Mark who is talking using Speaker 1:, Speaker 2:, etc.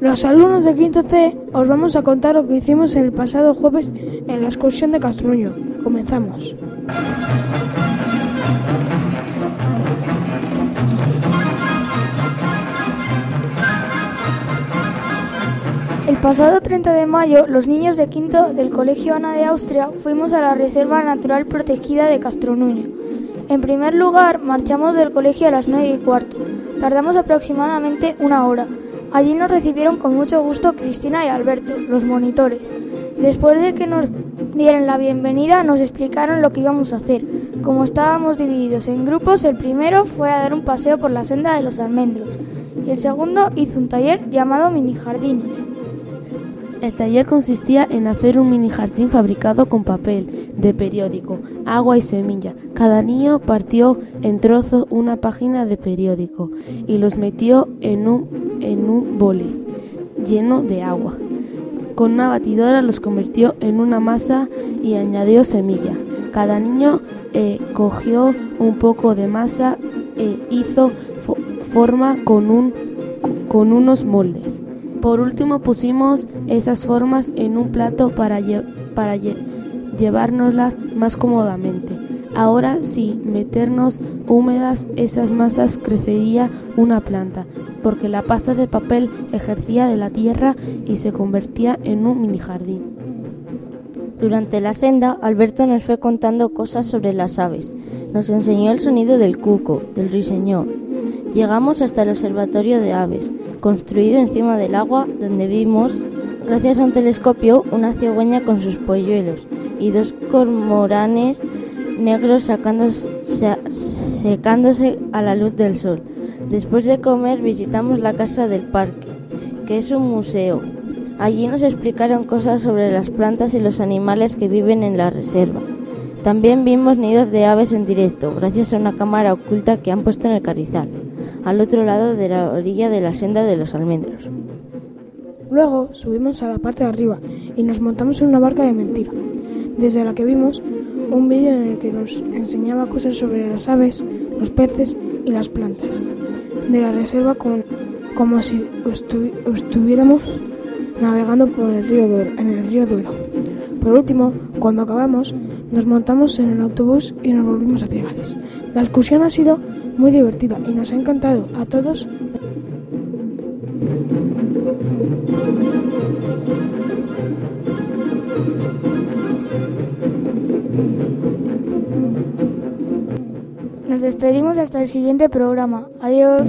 Speaker 1: Los alumnos de quinto C os vamos a contar lo que hicimos el pasado jueves en la excursión de Castruño. Comenzamos.
Speaker 2: El pasado 30 de mayo, los niños de quinto del Colegio Ana de Austria fuimos a la Reserva Natural Protegida de Castronuño. En primer lugar, marchamos del colegio a las 9 y cuarto. Tardamos aproximadamente una hora. Allí nos recibieron con mucho gusto Cristina y Alberto, los monitores. Después de que nos dieran la bienvenida, nos explicaron lo que íbamos a hacer. Como estábamos divididos en grupos, el primero fue a dar un paseo por la senda de los almendros y el segundo hizo un taller llamado mini jardines.
Speaker 3: El taller consistía en hacer un mini jardín fabricado con papel de periódico, agua y semilla. Cada niño partió en trozos una página de periódico y los metió en un, en un bole lleno de agua. Con una batidora los convirtió en una masa y añadió semilla. Cada niño eh, cogió un poco de masa e hizo forma con, un, con unos moldes. Por último pusimos esas formas en un plato para, para llevárnoslas más cómodamente. Ahora sí, meternos húmedas esas masas crecería una planta, porque la pasta de papel ejercía de la tierra y se convertía en un mini jardín.
Speaker 4: Durante la senda, Alberto nos fue contando cosas sobre las aves. Nos enseñó el sonido del cuco, del ruiseñor. Llegamos hasta el observatorio de aves construido encima del agua, donde vimos, gracias a un telescopio, una cigüeña con sus polluelos y dos cormoranes negros secándose a la luz del sol. Después de comer visitamos la casa del parque, que es un museo. Allí nos explicaron cosas sobre las plantas y los animales que viven en la reserva. También vimos nidos de aves en directo, gracias a una cámara oculta que han puesto en el carizal al otro lado de la orilla de la senda de los almendros.
Speaker 1: Luego subimos a la parte de arriba y nos montamos en una barca de mentira, desde la que vimos un vídeo en el que nos enseñaba cosas sobre las aves, los peces y las plantas de la reserva con, como si estuviéramos navegando por el río en el río Duero. Por último, cuando acabamos, nos montamos en el autobús y nos volvimos a Cigales. La excursión ha sido muy divertida y nos ha encantado a todos.
Speaker 2: Nos despedimos hasta el siguiente programa. Adiós.